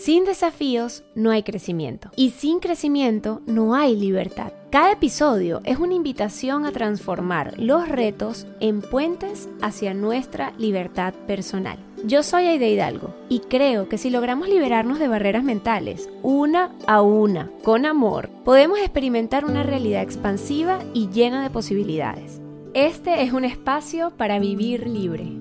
Sin desafíos no hay crecimiento y sin crecimiento no hay libertad. Cada episodio es una invitación a transformar los retos en puentes hacia nuestra libertad personal. Yo soy Aide Hidalgo y creo que si logramos liberarnos de barreras mentales, una a una, con amor, podemos experimentar una realidad expansiva y llena de posibilidades. Este es un espacio para vivir libre.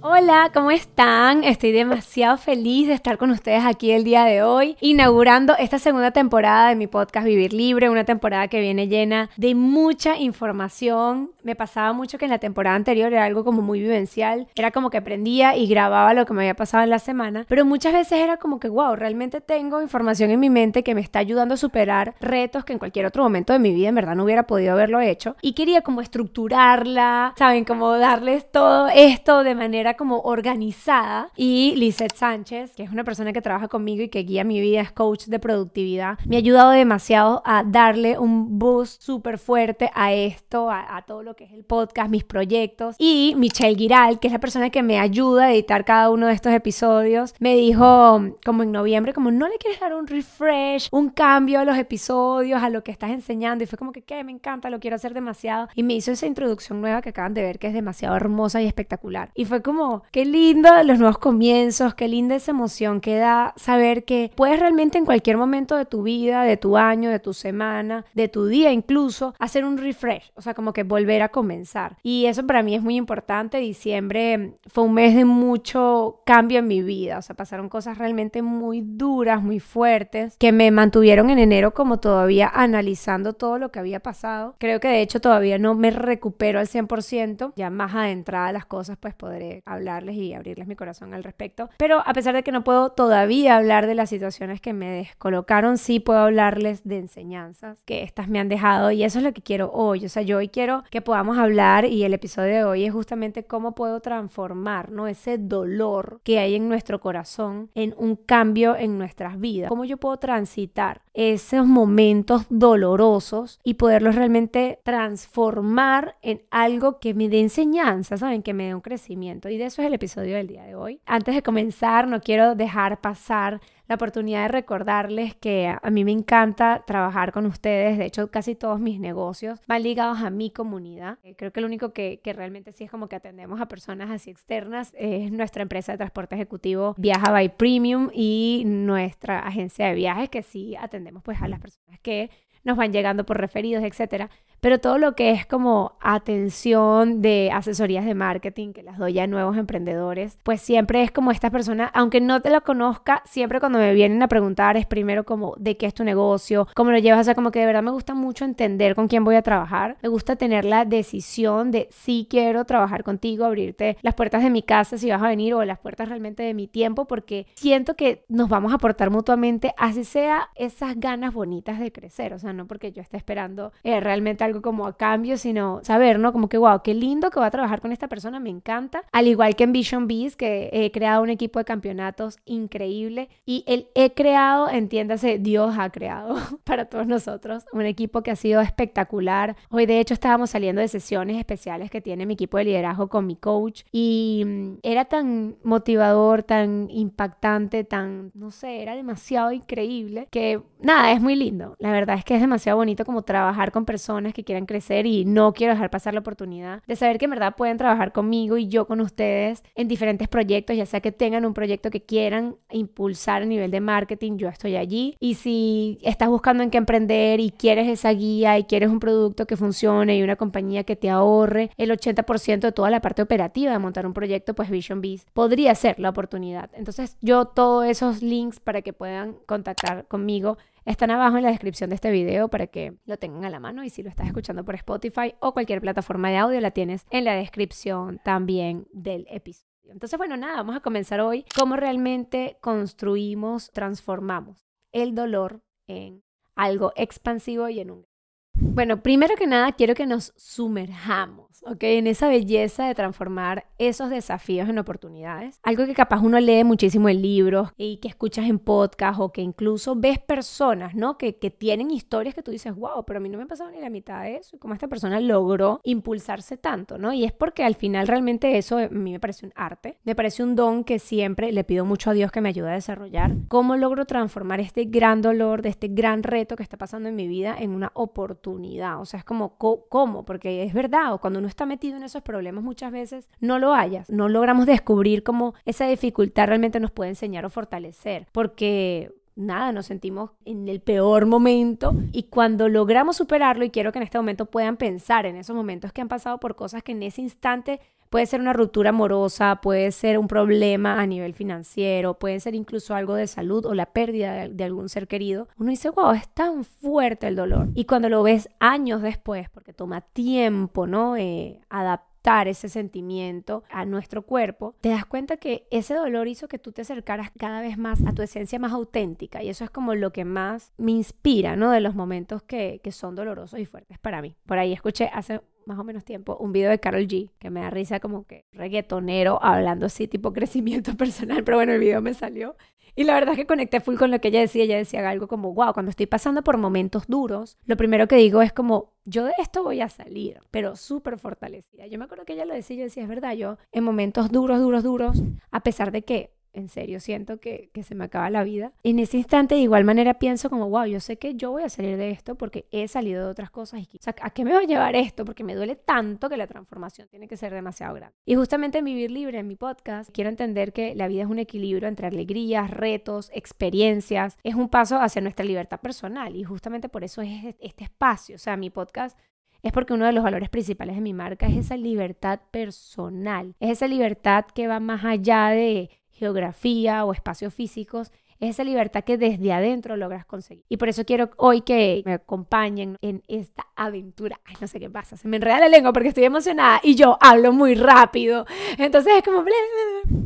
Hola, ¿cómo están? Estoy demasiado feliz de estar con ustedes aquí el día de hoy, inaugurando esta segunda temporada de mi podcast Vivir Libre, una temporada que viene llena de mucha información. Me pasaba mucho que en la temporada anterior era algo como muy vivencial, era como que aprendía y grababa lo que me había pasado en la semana, pero muchas veces era como que, wow, realmente tengo información en mi mente que me está ayudando a superar retos que en cualquier otro momento de mi vida en verdad no hubiera podido haberlo hecho y quería como estructurarla, ¿saben? Como darles todo esto de manera como organizada y Lizeth Sánchez, que es una persona que trabaja conmigo y que guía mi vida, es coach de productividad, me ha ayudado demasiado a darle un boost súper fuerte a esto, a, todo lo que es el podcast, mis proyectos. Y Michelle Giral, que es la persona que me ayuda a editar cada uno de estos episodios, me dijo como en noviembre, como no le quieres dar un refresh, un cambio a los episodios, a lo que estás enseñando. Y fue como que, ¿qué? Me encanta, lo quiero hacer demasiado. Y me hizo esa introducción nueva que acaban de ver, que es demasiado hermosa y espectacular. Y fue como qué lindo los nuevos comienzos, qué linda esa emoción que da saber que puedes realmente en cualquier momento de tu vida, de tu año, de tu semana, de tu día incluso, hacer un refresh, o sea, como que volver a comenzar. Y eso para mí es muy importante. Diciembre fue un mes de mucho cambio en mi vida, o sea, pasaron cosas realmente muy duras, muy fuertes, que me mantuvieron en enero como todavía analizando todo lo que había pasado. Creo que de hecho todavía no me recupero al 100%, ya más adentrada las cosas pues podré hablarles y abrirles mi corazón al respecto. Pero a pesar de que no puedo todavía hablar de las situaciones que me descolocaron, sí puedo hablarles de enseñanzas que estas me han dejado y eso es lo que quiero hoy. O sea, yo hoy quiero que podamos hablar y el episodio de hoy es justamente cómo puedo transformar, ¿no? Ese dolor que hay en nuestro corazón en un cambio en nuestras vidas. Cómo yo puedo transitar esos momentos dolorosos y poderlos realmente transformar en algo que me dé enseñanza, ¿saben? Que me dé un crecimiento. Y eso es el episodio del día de hoy. Antes de comenzar, no quiero dejar pasar la oportunidad de recordarles que a mí me encanta trabajar con ustedes. De hecho, casi todos mis negocios van ligados a mi comunidad. Eh, creo que lo único que, que realmente sí es como que atendemos a personas así externas es nuestra empresa de transporte ejecutivo Viaja by Premium y nuestra agencia de viajes que sí atendemos pues a las personas que nos van llegando por referidos, etcétera. Pero todo lo que es como atención de asesorías de marketing que las doy a nuevos emprendedores, pues siempre es como esta persona, aunque no te lo conozca, siempre cuando me vienen a preguntar es primero como de qué es tu negocio, cómo lo llevas, o sea, como que de verdad me gusta mucho entender con quién voy a trabajar, me gusta tener la decisión de si quiero trabajar contigo, abrirte las puertas de mi casa si vas a venir o las puertas realmente de mi tiempo, porque siento que nos vamos a aportar mutuamente, así sea esas ganas bonitas de crecer, o sea, no porque yo esté esperando eh, realmente algo como a cambio, sino saber, ¿no? Como que, wow, qué lindo que va a trabajar con esta persona, me encanta. Al igual que en Vision Bees, que he creado un equipo de campeonatos increíble y el he creado, entiéndase, Dios ha creado para todos nosotros un equipo que ha sido espectacular. Hoy, de hecho, estábamos saliendo de sesiones especiales que tiene mi equipo de liderazgo con mi coach y mm, era tan motivador, tan impactante, tan, no sé, era demasiado increíble que, nada, es muy lindo. La verdad es que es demasiado bonito como trabajar con personas que quieren crecer y no quiero dejar pasar la oportunidad de saber que en verdad pueden trabajar conmigo y yo con ustedes en diferentes proyectos, ya sea que tengan un proyecto que quieran impulsar a nivel de marketing, yo estoy allí. Y si estás buscando en qué emprender y quieres esa guía y quieres un producto que funcione y una compañía que te ahorre el 80% de toda la parte operativa de montar un proyecto, pues Vision Bees podría ser la oportunidad. Entonces yo todos esos links para que puedan contactar conmigo están abajo en la descripción de este video para que lo tengan a la mano y si lo estás escuchando por Spotify o cualquier plataforma de audio la tienes en la descripción también del episodio. Entonces, bueno, nada, vamos a comenzar hoy cómo realmente construimos, transformamos el dolor en algo expansivo y en un... Bueno, primero que nada quiero que nos sumerjamos ¿ok? En esa belleza de transformar esos desafíos en oportunidades. Algo que capaz uno lee muchísimo en libros y que escuchas en podcast o que incluso ves personas, ¿no? Que, que tienen historias que tú dices, wow, pero a mí no me ha pasado ni la mitad de eso cómo esta persona logró impulsarse tanto, ¿no? Y es porque al final realmente eso a mí me parece un arte, me parece un don que siempre le pido mucho a Dios que me ayude a desarrollar. ¿Cómo logro transformar este gran dolor, de este gran reto que está pasando en mi vida en una oportunidad? O sea, es como, ¿cómo? Porque es verdad, o cuando uno está metido en esos problemas muchas veces no lo hayas, no logramos descubrir cómo esa dificultad realmente nos puede enseñar o fortalecer, porque nada, nos sentimos en el peor momento y cuando logramos superarlo, y quiero que en este momento puedan pensar en esos momentos que han pasado por cosas que en ese instante puede ser una ruptura amorosa, puede ser un problema a nivel financiero, puede ser incluso algo de salud o la pérdida de, algún ser querido, uno dice, wow, es tan fuerte el dolor. Y cuando lo ves años después, porque toma tiempo, ¿no? Eh, adaptar ese sentimiento a nuestro cuerpo, te das cuenta que ese dolor hizo que tú te acercaras cada vez más a tu esencia más auténtica y eso es como lo que más me inspira, ¿no? De los momentos que, que son dolorosos y fuertes para mí. Por ahí escuché hace más o menos tiempo un video de Carol G que me da risa como que reggaetonero hablando así tipo crecimiento personal, pero bueno, el video me salió y la verdad es que conecté full con lo que ella decía. Ella decía algo como, wow, cuando estoy pasando por momentos duros, lo primero que digo es como, yo de esto voy a salir, pero súper fortalecida. Yo me acuerdo que ella lo decía, yo decía, es verdad, yo en momentos duros, duros, duros, a pesar de que en serio, siento que, se me acaba la vida. En ese instante, de igual manera, pienso como, wow, yo sé que yo voy a salir de esto porque he salido de otras cosas. Y, o ¿a qué me va a llevar esto? Porque me duele tanto que la transformación tiene que ser demasiado grande. Y justamente en Vivir Libre, en mi podcast, quiero entender que la vida es un equilibrio entre alegrías, retos, experiencias. Es un paso hacia nuestra libertad personal. Y justamente por eso es este espacio. O sea, mi podcast es porque uno de los valores principales de mi marca es esa libertad personal, es esa libertad que va más allá de geografía o espacios físicos es esa libertad que desde adentro logras conseguir. Y por eso quiero hoy que me acompañen en esta aventura. Ay, no sé qué pasa, se me enreda la lengua porque estoy emocionada y yo hablo muy rápido. Entonces es como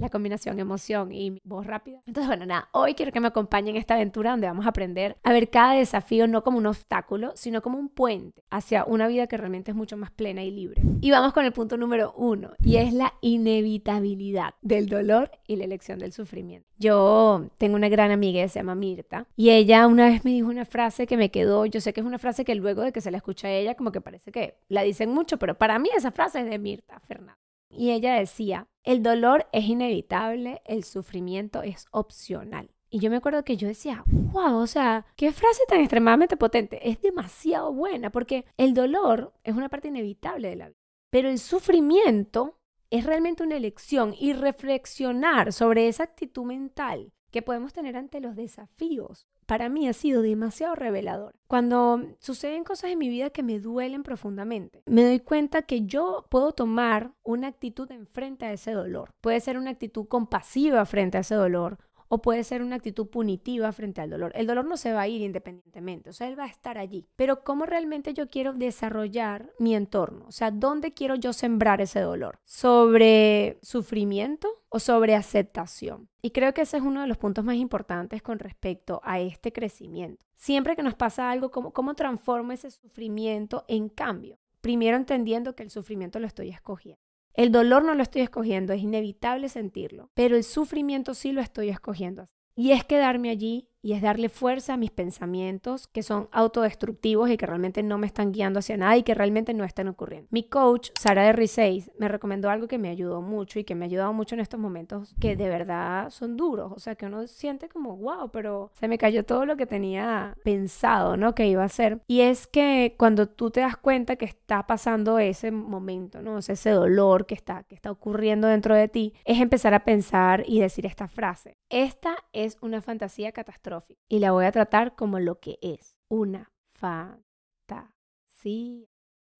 la combinación emoción y voz rápida. Entonces, bueno, nada, hoy quiero que me acompañen en esta aventura donde vamos a aprender a ver cada desafío no como un obstáculo, sino como un puente hacia una vida que realmente es mucho más plena y libre. Y vamos con el punto número uno, y es la inevitabilidad del dolor y la elección del sufrimiento. Yo tengo una gran amiga que se llama Mirta y ella una vez me dijo una frase que me quedó, yo sé que es una frase que luego de que se la escucha a ella como que parece que la dicen mucho, pero para mí esa frase es de Mirta Fernández. Y ella decía, el dolor es inevitable, el sufrimiento es opcional. Y yo me acuerdo que yo decía, wow, o sea, qué frase tan extremadamente potente. Es demasiado buena porque el dolor es una parte inevitable de la vida. Pero el sufrimiento es realmente una elección y reflexionar sobre esa actitud mental que podemos tener ante los desafíos, para mí ha sido demasiado revelador. Cuando suceden cosas en mi vida que me duelen profundamente, me doy cuenta que yo puedo tomar una actitud en frente a ese dolor. Puede ser una actitud compasiva frente a ese dolor o puede ser una actitud punitiva frente al dolor. El dolor no se va a ir independientemente, o sea, él va a estar allí. Pero ¿cómo realmente yo quiero desarrollar mi entorno? O sea, ¿dónde quiero yo sembrar ese dolor? ¿Sobre sufrimiento o sobre aceptación? Y creo que ese es uno de los puntos más importantes con respecto a este crecimiento. Siempre que nos pasa algo, ¿cómo, cómo transformo ese sufrimiento en cambio? Primero entendiendo que el sufrimiento lo estoy escogiendo. El dolor no lo estoy escogiendo, es inevitable sentirlo, pero el sufrimiento sí lo estoy escogiendo. Y es quedarme allí y es darle fuerza a mis pensamientos que son autodestructivos y que realmente no me están guiando hacia nada y que realmente no están ocurriendo. Mi coach, Sara de Riseis, me recomendó algo que me ayudó mucho y que me ha ayudado mucho en estos momentos que de verdad son duros, o sea, que uno siente como, wow, pero se me cayó todo lo que tenía pensado, ¿no? Que iba a hacer. Y es que cuando tú te das cuenta que está pasando ese momento, ¿no? O ese dolor que está, que está ocurriendo dentro de ti, es empezar a pensar y decir esta frase. Esta es una fantasía catastrófica y la voy a tratar como lo que es, una fantasía.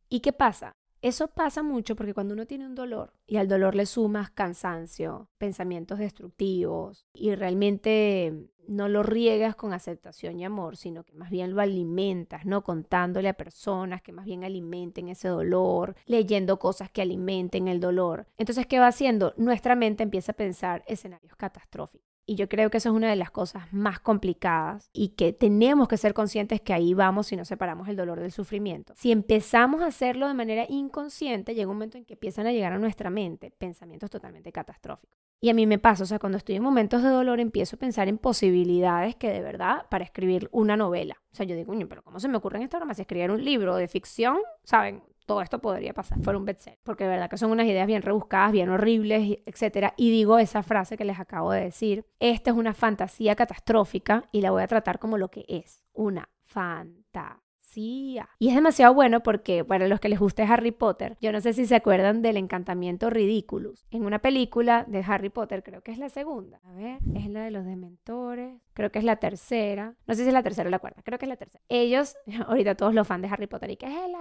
¿Y qué pasa? Eso pasa mucho porque cuando uno tiene un dolor y al dolor le sumas cansancio, pensamientos destructivos y realmente no lo riegas con aceptación y amor, sino que más bien lo alimentas, ¿no? Contándole a personas que más bien alimenten ese dolor, leyendo cosas que alimenten el dolor. Entonces, ¿qué va haciendo? Nuestra mente empieza a pensar escenarios catastróficos. Y yo creo que eso es una de las cosas más complicadas y que tenemos que ser conscientes que ahí vamos si no separamos el dolor del sufrimiento. Si empezamos a hacerlo de manera inconsciente, llega un momento en que empiezan a llegar a nuestra mente pensamientos totalmente catastróficos. Y a mí me pasa, o sea, cuando estoy en momentos de dolor empiezo a pensar en posibilidades que de verdad para escribir una novela. O sea, yo digo, pero ¿cómo se me ocurre en esta broma si escribir un libro de ficción? ¿Saben? Todo esto podría pasar, fuera un bestseller, porque de verdad que son unas ideas bien rebuscadas, bien horribles, etcétera. Y digo esa frase que les acabo de decir, esta es una fantasía catastrófica y la voy a tratar como lo que es, una fantasía. Y es demasiado bueno porque para los que les guste Harry Potter, yo no sé si se acuerdan del encantamiento Ridiculous. En una película de Harry Potter, creo que es la segunda. A ver, es la de los dementores. Creo que es la tercera. No sé si es la tercera o la cuarta. Creo que es la tercera. Ellos, ahorita todos los fans de Harry Potter y que es el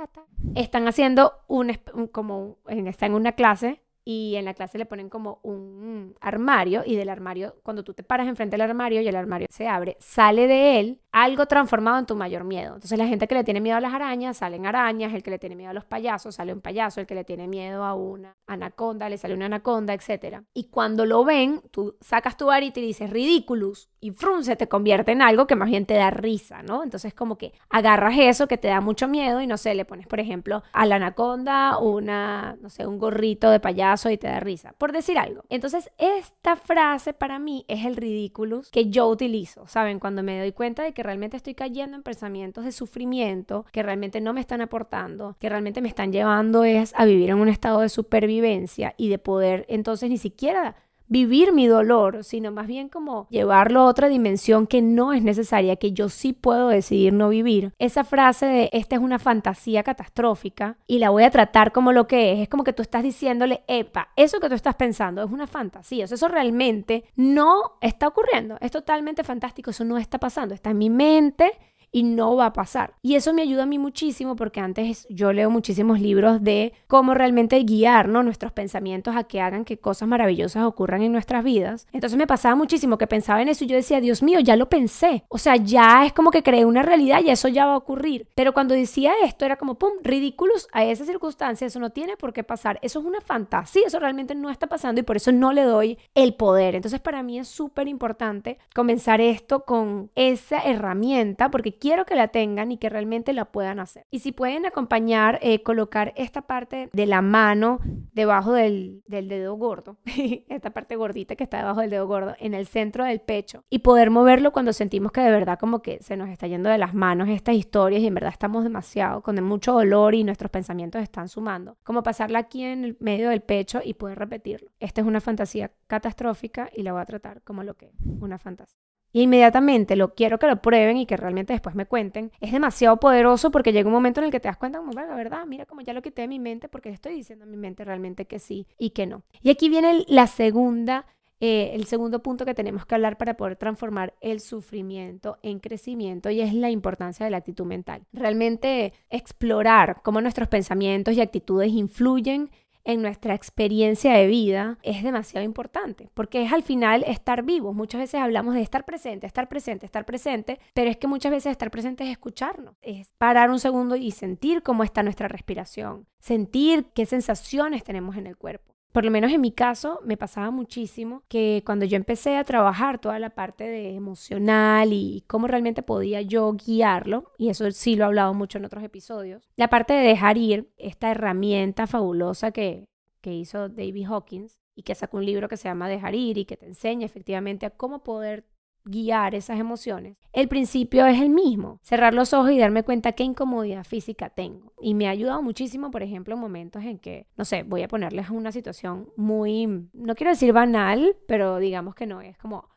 están haciendo un, como están en una clase y en la clase le ponen como un armario y del armario, cuando tú te paras enfrente del armario y el armario se abre, sale de él algo transformado en tu mayor miedo. Entonces la gente que le tiene miedo a las arañas, salen arañas, el que le tiene miedo a los payasos, sale un payaso, el que le tiene miedo a una anaconda, le sale una anaconda, etc. Y cuando lo ven, tú sacas tu varita y dices ridiculous y frum se te convierte en algo que más bien te da risa, ¿no? Entonces como que agarras eso que te da mucho miedo y no sé, le pones por ejemplo a la anaconda una, no sé, un gorrito de payaso y te da risa, por decir algo. Entonces esta frase para mí es el ridiculous que yo utilizo, ¿saben? Cuando me doy cuenta de que realmente estoy cayendo en pensamientos de sufrimiento que realmente no me están aportando, que realmente me están llevando es a vivir en un estado de supervivencia y de poder entonces ni siquiera vivir mi dolor, sino más bien como llevarlo a otra dimensión que no es necesaria, que yo sí puedo decidir no vivir. Esa frase de esta es una fantasía catastrófica y la voy a tratar como lo que es, es como que tú estás diciéndole, epa, eso que tú estás pensando es una fantasía, o eso realmente no está ocurriendo, es totalmente fantástico, eso no está pasando, está en mi mente y no va a pasar. Y eso me ayuda a mí muchísimo porque antes yo leo muchísimos libros de cómo realmente guiar nuestros pensamientos a que hagan que cosas maravillosas ocurran en nuestras vidas. Entonces me pasaba muchísimo que pensaba en eso y yo decía, Dios mío, ya lo pensé. O sea, ya es como que creé una realidad y eso ya va a ocurrir. Pero cuando decía esto era como, ¡pum!, ridículos a esa circunstancia, eso no tiene por qué pasar. Eso es una fantasía, eso realmente no está pasando y por eso no le doy el poder. Entonces para mí es súper importante comenzar esto con esa herramienta porque quiero que la tengan y que realmente la puedan hacer. Y si pueden acompañar, eh, colocar esta parte de la mano debajo del, del dedo gordo, esta parte gordita que está debajo del dedo gordo, en el centro del pecho y poder moverlo cuando sentimos que de verdad como que se nos está yendo de las manos estas historias y en verdad estamos demasiado con mucho dolor y nuestros pensamientos están sumando. Como pasarla aquí en el medio del pecho y poder repetirlo. Esta es una fantasía catastrófica y la voy a tratar como lo que es, una fantasía y inmediatamente lo quiero que lo prueben y que realmente después me cuenten, es demasiado poderoso porque llega un momento en el que te das cuenta como, la verdad, mira como ya lo quité de mi mente porque estoy diciendo a mi mente realmente que sí y que no. Y aquí viene la segunda eh, el segundo punto que tenemos que hablar para poder transformar el sufrimiento en crecimiento y es la importancia de la actitud mental. Realmente explorar cómo nuestros pensamientos y actitudes influyen en nuestra experiencia de vida es demasiado importante, porque es al final estar vivos. Muchas veces hablamos de estar presente, estar presente, estar presente, pero es que muchas veces estar presente es escucharnos, es parar un segundo y sentir cómo está nuestra respiración, sentir qué sensaciones tenemos en el cuerpo. Por lo menos en mi caso me pasaba muchísimo que cuando yo empecé a trabajar toda la parte de emocional y cómo realmente podía yo guiarlo, y eso sí lo he hablado mucho en otros episodios, la parte de dejar ir, esta herramienta fabulosa que, que hizo David Hawkins y que sacó un libro que se llama Dejar ir y que te enseña efectivamente a cómo poder guiar esas emociones, el principio es el mismo, cerrar los ojos y darme cuenta qué incomodidad física tengo. Y me ha ayudado muchísimo, por ejemplo, en momentos en que, no sé, voy a ponerles una situación muy, no quiero decir banal, pero digamos que no, es como,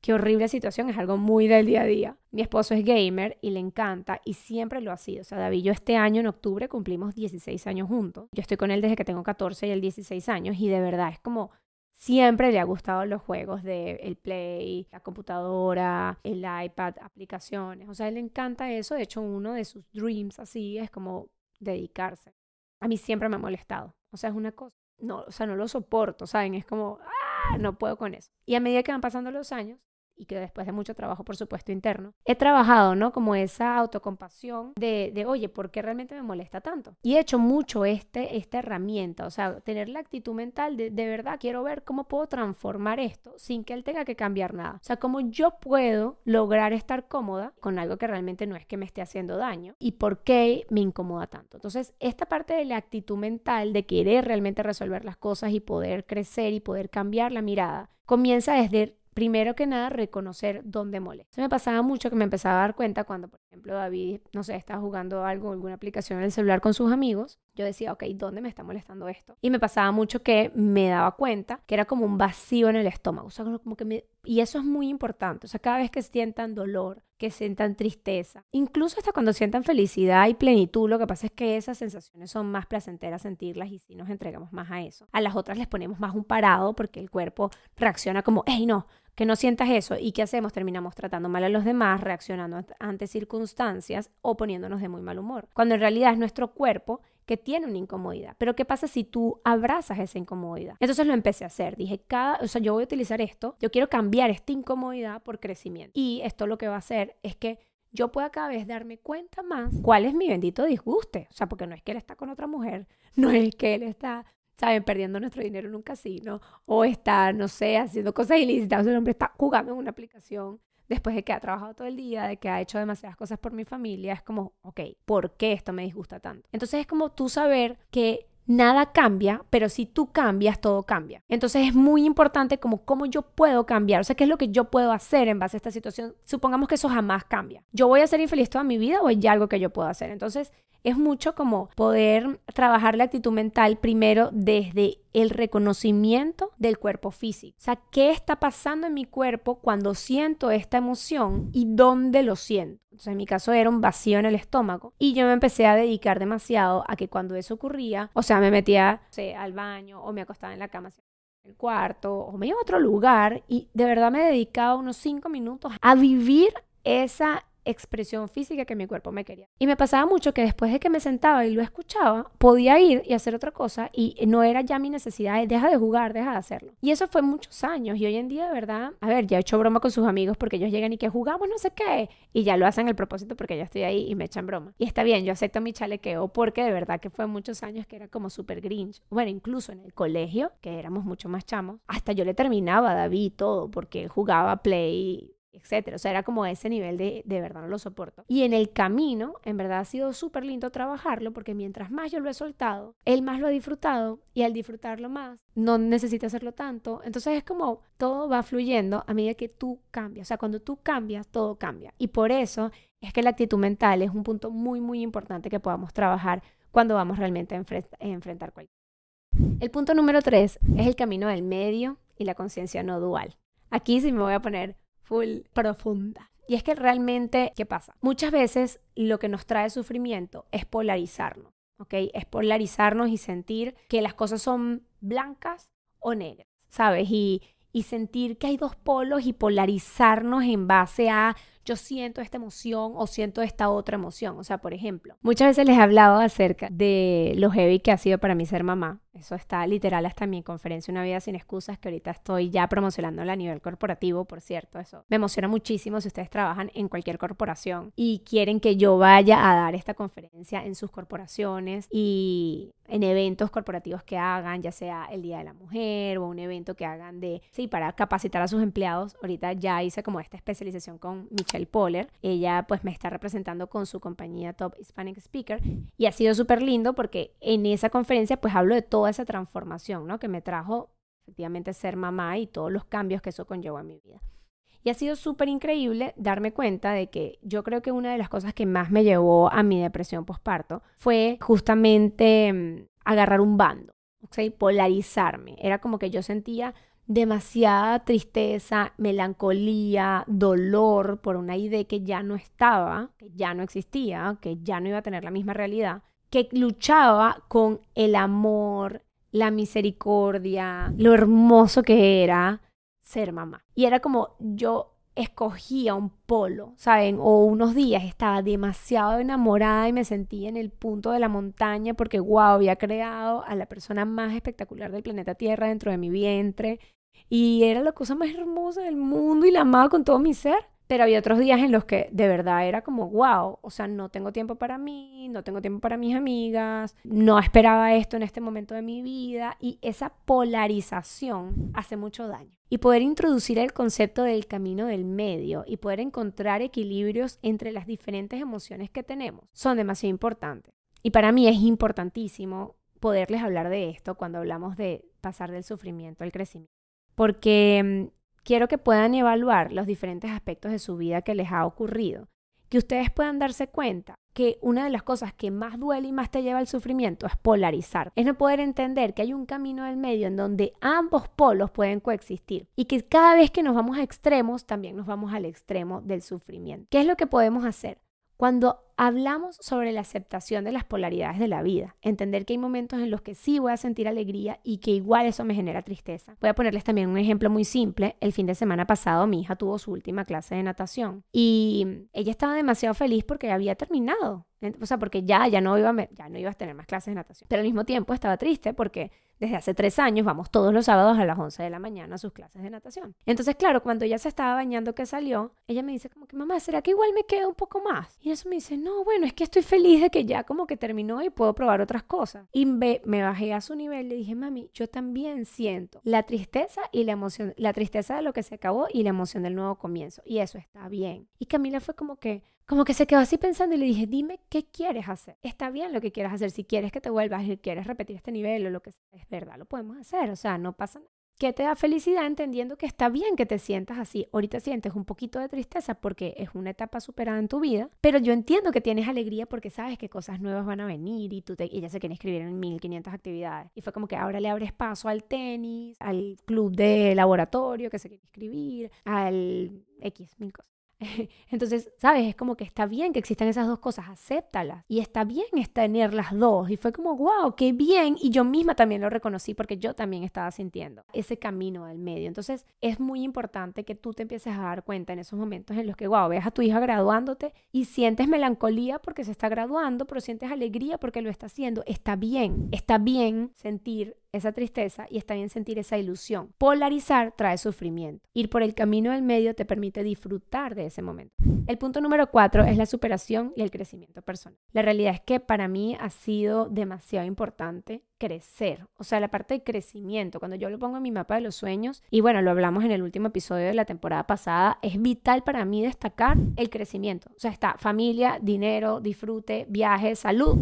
qué horrible situación, es algo muy del día a día. Mi esposo es gamer y le encanta y siempre lo ha sido. O sea, David, yo este año en octubre cumplimos 16 años juntos. Yo estoy con él desde que tengo 14 y él 16 años y de verdad es como Siempre le ha gustado los juegos de el Play, la computadora, el iPad, aplicaciones. O sea, él le encanta eso. De hecho, uno de sus dreams así es como dedicarse. A mí siempre me ha molestado. O sea, es una cosa. No, o sea, no lo soporto, ¿saben? Es como, ah, no puedo con eso. Y a medida que van pasando los años, y que después de mucho trabajo, por supuesto, interno, he trabajado, ¿no? Como esa autocompasión de, de oye, ¿por qué realmente me molesta tanto? Y he hecho mucho este, esta herramienta, o sea, tener la actitud mental de, de verdad, quiero ver cómo puedo transformar esto sin que él tenga que cambiar nada. O sea, cómo yo puedo lograr estar cómoda con algo que realmente no es que me esté haciendo daño y por qué me incomoda tanto. Entonces, esta parte de la actitud mental, de querer realmente resolver las cosas y poder crecer y poder cambiar la mirada, comienza desde primero que nada, reconocer dónde molesta. Se me pasaba mucho que me empezaba a dar cuenta cuando, por ejemplo, David, no sé, estaba jugando algo, alguna aplicación en el celular con sus amigos. Yo decía, ok, ¿dónde me está molestando esto? Y me pasaba mucho que me daba cuenta que era como un vacío en el estómago. O sea, como que. Y eso es muy importante. O sea, cada vez que sientan dolor, que sientan tristeza, incluso hasta cuando sientan felicidad y plenitud, lo que pasa es que esas sensaciones son más placenteras sentirlas y si nos entregamos más a eso. A las otras les ponemos más un parado porque el cuerpo reacciona como, hey, no, que no sientas eso. ¿Y qué hacemos? Terminamos tratando mal a los demás, reaccionando ante circunstancias o poniéndonos de muy mal humor. Cuando en realidad es nuestro cuerpo que tiene una incomodidad. Pero ¿qué pasa si tú abrazas esa incomodidad? Entonces lo empecé a hacer. Dije, cada, o sea, yo voy a utilizar esto, yo quiero cambiar esta incomodidad por crecimiento. Y esto lo que va a hacer es que yo pueda cada vez darme cuenta más cuál es mi bendito disguste. O sea, porque no es que él está con otra mujer, no es que él está ¿saben? Perdiendo nuestro dinero en un casino o está, no sé, haciendo cosas ilícitas. el hombre está jugando en una aplicación después de que ha trabajado todo el día, de que ha hecho demasiadas cosas por mi familia. Es como, ok, ¿por qué esto me disgusta tanto? Entonces es como tú saber que nada cambia, pero si tú cambias, todo cambia. Entonces es muy importante como cómo yo puedo cambiar, o sea, qué es lo que yo puedo hacer en base a esta situación. Supongamos que eso jamás cambia. ¿Yo voy a ser infeliz toda mi vida o hay algo que yo puedo hacer? Entonces es mucho como poder trabajar la actitud mental primero desde el reconocimiento del cuerpo físico. O sea, ¿qué está pasando en mi cuerpo cuando siento esta emoción y dónde lo siento? Entonces, en mi caso era un vacío en el estómago. Y yo me empecé a dedicar demasiado a que cuando eso ocurría, o sea, me metía al baño o me acostaba en la cama en el cuarto o me iba a otro lugar y de verdad me dedicaba unos cinco minutos a vivir esa expresión física que mi cuerpo me quería. Y me pasaba mucho que después de que me sentaba y lo escuchaba, podía ir y hacer otra cosa y no era ya mi necesidad de deja de jugar, deja de hacerlo. Y eso fue muchos años y hoy en día de verdad, a ver, ya he hecho broma con sus amigos porque ellos llegan y que jugamos no sé qué y ya lo hacen el propósito porque ya estoy ahí y me echan broma. Y está bien, yo acepto mi chalequeo porque de verdad que fue muchos años que era como súper grinch. Bueno, incluso en el colegio, que éramos mucho más chamos, hasta yo le terminaba a David todo porque jugaba play etcétera. O sea, era como ese nivel de, de verdad no lo soporto. Y en el camino, en verdad ha sido súper lindo trabajarlo porque mientras más yo lo he soltado, él más lo ha disfrutado y al disfrutarlo más, no necesita hacerlo tanto. Entonces es como todo va fluyendo a medida que tú cambias. O sea, cuando tú cambias, todo cambia. Y por eso es que la actitud mental es un punto muy, muy importante que podamos trabajar cuando vamos realmente a, enfrentar cualquier. El punto número tres es el camino del medio y la conciencia no dual. Aquí sí me voy a poner full profunda. Y es que realmente, ¿qué pasa? Muchas veces lo que nos trae sufrimiento es polarizarnos, ¿ok? Es polarizarnos y sentir que las cosas son blancas o negras, ¿sabes? Y, y sentir que hay dos polos y polarizarnos en base a yo siento esta emoción o siento esta otra emoción. O sea, por ejemplo, muchas veces les he hablado acerca de lo heavy que ha sido para mí ser mamá. Eso está literal hasta mi conferencia Una vida sin excusas, que ahorita estoy ya promocionando a nivel corporativo, por cierto. Eso me emociona muchísimo si ustedes trabajan en cualquier corporación y quieren que yo vaya a dar esta conferencia en sus corporaciones y en eventos corporativos que hagan, ya sea el Día de la Mujer o un evento que hagan de, sí, para capacitar a sus empleados. Ahorita ya hice como esta especialización con Michelle Poller. Ella pues me está representando con su compañía Top Hispanic Speaker y ha sido súper lindo porque en esa conferencia pues hablo de toda esa transformación, ¿no? Que me trajo efectivamente ser mamá y todos los cambios que eso conllevó a mi vida. Y ha sido súper increíble darme cuenta de que yo creo que una de las cosas que más me llevó a mi depresión postparto fue justamente mm, agarrar un bando, ¿okay? polarizarme. Era como que yo sentía demasiada tristeza, melancolía, dolor por una idea que ya no estaba, que ya no existía, que ya no iba a tener la misma realidad, que luchaba con el amor, la misericordia, lo hermoso que era ser mamá. Y era como yo escogía un polo, ¿saben? O unos días estaba demasiado enamorada y me sentía en el punto de la montaña porque, wow, había creado a la persona más espectacular del planeta Tierra dentro de mi vientre Y era la cosa más hermosa del mundo y la amaba con todo mi ser. Pero había otros días en los que de verdad era como, wow, o sea, no tengo tiempo para mí, no tengo tiempo para mis amigas, no esperaba esto en este momento de mi vida y esa polarización hace mucho daño. Y poder introducir el concepto del camino del medio y poder encontrar equilibrios entre las diferentes emociones que tenemos son demasiado importantes. Y para mí es importantísimo poderles hablar de esto cuando hablamos de pasar del sufrimiento al crecimiento. Porque mm, quiero que puedan evaluar los diferentes aspectos de su vida que les ha ocurrido, que ustedes puedan darse cuenta que una de las cosas que más duele y más te lleva al sufrimiento es polarizar, es no poder entender que hay un camino del medio en donde ambos polos pueden coexistir y que cada vez que nos vamos a extremos también nos vamos al extremo del sufrimiento. ¿Qué es lo que podemos hacer? Cuando hablamos sobre la aceptación de las polaridades de la vida, entender que hay momentos en los que sí voy a sentir alegría y que igual eso me genera tristeza. Voy a ponerles también un ejemplo muy simple. El fin de semana pasado mi hija tuvo su última clase de natación y ella estaba demasiado feliz porque había terminado. O sea, porque ya, ya, no iba ya no iba a tener más clases de natación. Pero al mismo tiempo estaba triste porque desde hace tres años vamos todos los sábados a las 11 de la mañana a sus clases de natación. Entonces, claro, cuando ella se estaba bañando que salió, ella me dice como que, mamá, ¿será que igual me queda un poco más? Y eso me dice, no, bueno, es que estoy feliz de que ya como que terminó y puedo probar otras cosas. Y me, bajé a su nivel y le dije, mami, yo también siento la tristeza y la emoción, la tristeza de lo que se acabó y la emoción del nuevo comienzo. Y eso está bien. Y Camila fue como que, como que se quedó así pensando y le dije, dime qué quieres hacer. Está bien lo que quieras hacer. Si quieres que te vuelvas y quieres repetir este nivel o lo que sea, es verdad, lo podemos hacer. O sea, no pasa nada. ¿Qué te da felicidad entendiendo que está bien que te sientas así? Ahorita sientes un poquito de tristeza porque es una etapa superada en tu vida, pero yo entiendo que tienes alegría porque sabes que cosas nuevas van a venir y tú te, ella se quiere inscribir en 1500 actividades. Y fue como que ahora le abres paso al tenis, al club de laboratorio que se quiere inscribir, al X, mil cosas. Entonces, ¿sabes? Es como que está bien que existan esas dos cosas, acéptalas. Y está bien tener las dos. Y fue como, wow, qué bien. Y yo misma también lo reconocí porque yo también estaba sintiendo ese camino al medio. Entonces, es muy importante que tú te empieces a dar cuenta en esos momentos en los que, wow, ves a tu hija graduándote y sientes melancolía porque se está graduando, pero sientes alegría porque lo está haciendo. Está bien, está bien sentir esa tristeza y está bien sentir esa ilusión. Polarizar trae sufrimiento. Ir por el camino del medio te permite disfrutar de ese momento. El punto número cuatro es la superación y el crecimiento personal. La realidad es que para mí ha sido demasiado importante crecer, o sea, la parte de crecimiento, cuando yo lo pongo en mi mapa de los sueños, y bueno, lo hablamos en el último episodio de la temporada pasada, es vital para mí destacar el crecimiento, o sea, está familia, dinero, disfrute, viaje, salud,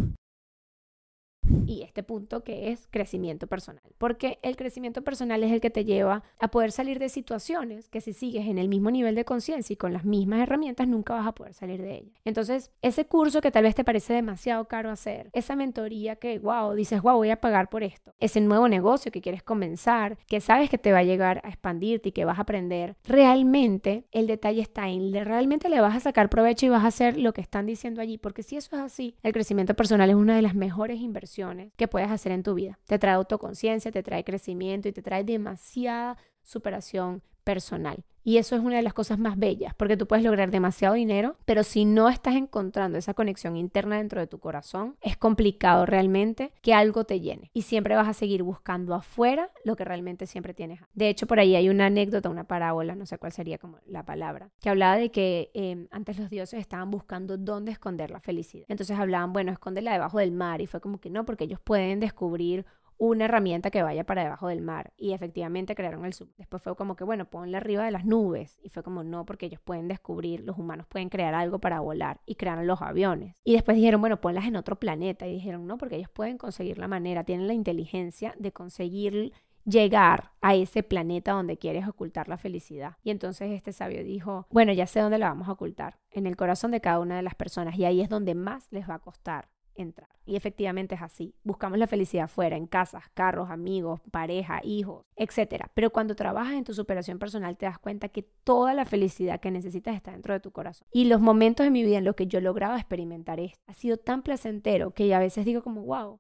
y este punto que es crecimiento personal, porque el crecimiento personal es el que te lleva a poder salir de situaciones que si sigues en el mismo nivel de conciencia y con las mismas herramientas nunca vas a poder salir de ellas. Entonces, ese curso que tal vez te parece demasiado caro hacer, esa mentoría que, wow, dices, wow, voy a pagar por esto, ese nuevo negocio que quieres comenzar, que sabes que te va a llegar a expandirte y que vas a aprender, realmente el detalle está en, realmente le vas a sacar provecho y vas a hacer lo que están diciendo allí, porque si eso es así, el crecimiento personal es una de las mejores inversiones que puedes hacer en tu vida. Te trae autoconciencia, te trae crecimiento y te trae demasiada superación personal. Y eso es una de las cosas más bellas, porque tú puedes lograr demasiado dinero, pero si no estás encontrando esa conexión interna dentro de tu corazón, es complicado realmente que algo te llene. Y siempre vas a seguir buscando afuera lo que realmente siempre tienes. De hecho, por ahí hay una anécdota, una parábola, no sé cuál sería como la palabra, que hablaba de que em, antes los dioses estaban buscando dónde esconder la felicidad. Entonces hablaban, bueno, escóndela debajo del mar. Y fue como que no, porque ellos pueden descubrir una herramienta que vaya para debajo del mar. Y efectivamente crearon el sub. Después fue como que, bueno, ponla arriba de las nubes. Y fue como, no, porque ellos pueden descubrir, los humanos pueden crear algo para volar. Y crearon los aviones. Y después dijeron, bueno, ponlas en otro planeta. Y dijeron, no, porque ellos pueden conseguir la manera, tienen la inteligencia de conseguir llegar a ese planeta donde quieres ocultar la felicidad. Y entonces este sabio dijo, bueno, ya sé dónde la vamos a ocultar, en el corazón de cada una de las personas. Y ahí es donde más les va a costar entrar. Y efectivamente es así. Buscamos la felicidad fuera, en casas, carros, amigos, pareja, hijos, etc. Pero cuando trabajas en tu superación personal te das cuenta que toda la felicidad que necesitas está dentro de tu corazón. Y los momentos de mi vida en los que yo lograba experimentar esto ha sido tan placentero que a veces digo como, wow,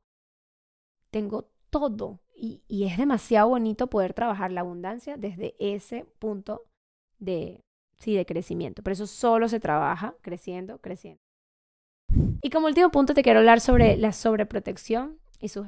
tengo todo. Y, es demasiado bonito poder trabajar la abundancia desde ese punto de, sí, de crecimiento. Pero eso solo se trabaja creciendo, creciendo. Y como último punto te quiero hablar sobre la sobreprotección y sus.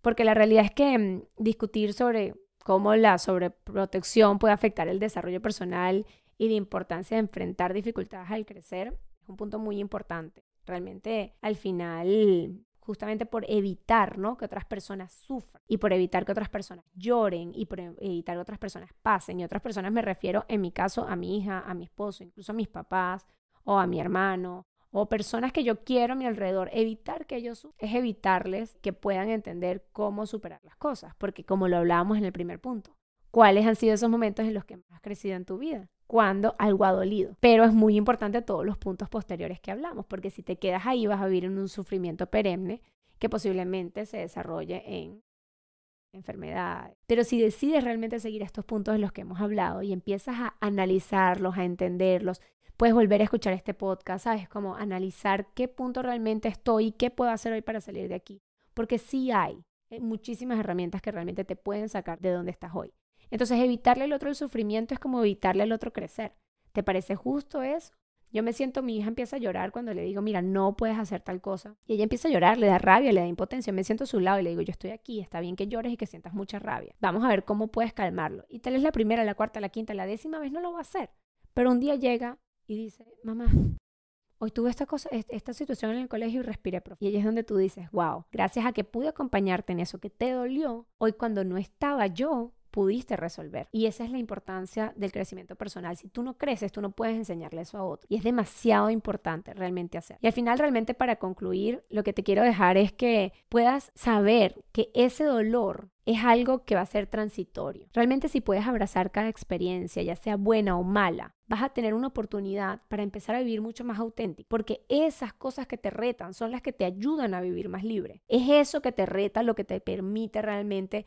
Porque la realidad es que mm, discutir sobre cómo la sobreprotección puede afectar el desarrollo personal y la importancia de enfrentar dificultades al crecer, es un punto muy importante. Realmente, al final, justamente por evitar ¿no? que otras personas sufran y por evitar que otras personas lloren y por evitar que otras personas pasen. Y otras personas me refiero, en mi caso, a mi hija, a mi esposo, incluso a mis papás o a mi hermano o personas que yo quiero a mi alrededor, evitar que ellos es evitarles que puedan entender cómo superar las cosas, porque como lo hablábamos en el primer punto, ¿cuáles han sido esos momentos en los que has crecido en tu vida? Cuando algo ha dolido. Pero es muy importante todos los puntos posteriores que hablamos, porque si te quedas ahí vas a vivir en un sufrimiento perenne que posiblemente se desarrolle en enfermedad. Pero si decides realmente seguir estos puntos de los que hemos hablado y empiezas a analizarlos, a entenderlos, puedes volver a escuchar este podcast, ¿sabes? Como analizar qué punto realmente estoy y qué puedo hacer hoy para salir de aquí. Porque sí hay eh, muchísimas herramientas que realmente te pueden sacar de donde estás hoy. Entonces, evitarle al otro el sufrimiento es como evitarle al otro crecer. ¿Te parece justo eso? Yo me siento, mi hija empieza a llorar cuando le digo, mira, no puedes hacer tal cosa. Y ella empieza a llorar, le da rabia, le da impotencia. Me siento a su lado y le digo, yo estoy aquí, está bien que llores y que sientas mucha rabia. Vamos a ver cómo puedes calmarlo. Y tal vez la primera, la cuarta, la quinta, la décima vez no lo va a hacer. Pero un día llega y dice, mamá, hoy tuve esta cosa, esta situación en el colegio y respiré profundo. Y ahí es donde tú dices, wow, gracias a que pude acompañarte en eso que te dolió, hoy cuando no estaba yo, pudiste resolver. Y esa es la importancia del crecimiento personal. Si tú no creces, tú no puedes enseñarle eso a otro. Y es demasiado importante realmente hacer. Y al final, realmente para concluir, lo que te quiero dejar es que puedas saber que ese dolor es algo que va a ser transitorio. Realmente si puedes abrazar cada experiencia, ya sea buena o mala, vas a tener una oportunidad para empezar a vivir mucho más auténtico, porque esas cosas que te retan son las que te ayudan a vivir más libre. Es eso que te reta lo que te permite realmente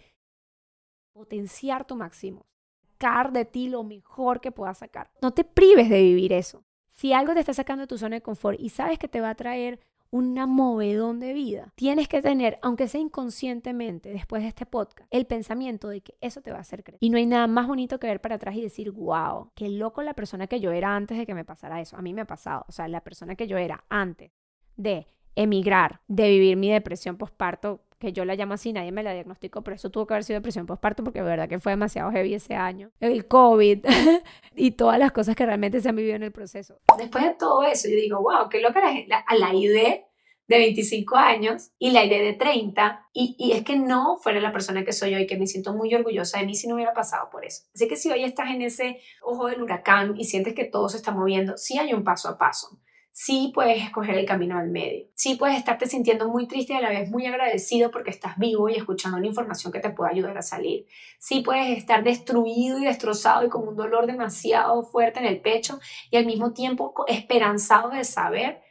potenciar tu máximo, sacar de ti lo mejor que puedas sacar. No te prives de vivir eso. Si algo te está sacando de tu zona de confort y sabes que te va a traer una movedón de vida, tienes que tener, aunque sea inconscientemente, después de este podcast, el pensamiento de que eso te va a hacer crecer. Y no hay nada más bonito que ver para atrás y decir, wow, qué loco la persona que yo era antes de que me pasara eso. A mí me ha pasado. O sea, la persona que yo era antes de emigrar, de vivir mi depresión postparto que yo la llamo así, nadie me la diagnosticó, pero eso tuvo que haber sido depresión postparto porque de verdad que fue demasiado heavy ese año. El COVID y todas las cosas que realmente se han vivido en el proceso. Después de todo eso, yo digo, wow, qué loca la, la, la idea de 25 años y la idea de 30 y, y, es que no fuera la persona que soy hoy, que me siento muy orgullosa de mí si no hubiera pasado por eso. Así que si hoy estás en ese ojo del huracán y sientes que todo se está moviendo, sí hay un paso a paso sí puedes escoger el camino al medio. Sí puedes estarte sintiendo muy triste y a la vez muy agradecido porque estás vivo y escuchando una información que te puede ayudar a salir. Sí puedes estar destruido y destrozado y con un dolor demasiado fuerte en el pecho y al mismo tiempo esperanzado de saber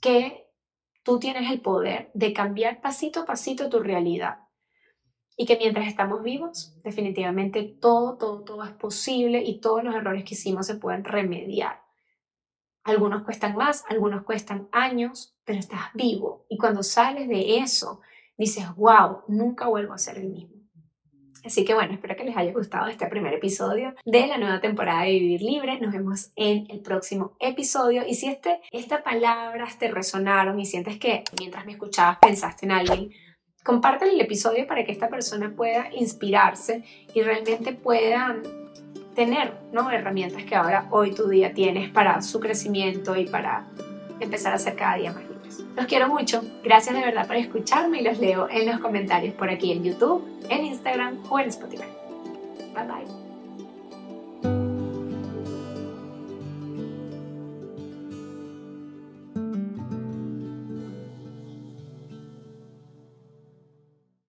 que tú tienes el poder de cambiar pasito a pasito tu realidad. Y que mientras estamos vivos, definitivamente todo, todo, todo es posible y todos los errores que hicimos se pueden remediar. Algunos cuestan más, algunos cuestan años, pero estás vivo. Y cuando sales de eso, dices, wow, nunca vuelvo a ser el mismo. Así que bueno, espero que les haya gustado este primer episodio de la nueva temporada de Vivir Libre. Nos vemos en el próximo episodio. Y si este, estas palabras te resonaron y sientes que mientras me escuchabas pensaste en alguien, compártelo el episodio para que esta persona pueda inspirarse y realmente pueda tener ¿no? herramientas que ahora hoy tu día tienes para su crecimiento y para empezar a ser cada día más libres. Los quiero mucho, gracias de verdad por escucharme y los leo en los comentarios por aquí en YouTube, en Instagram o en Spotify. Bye bye.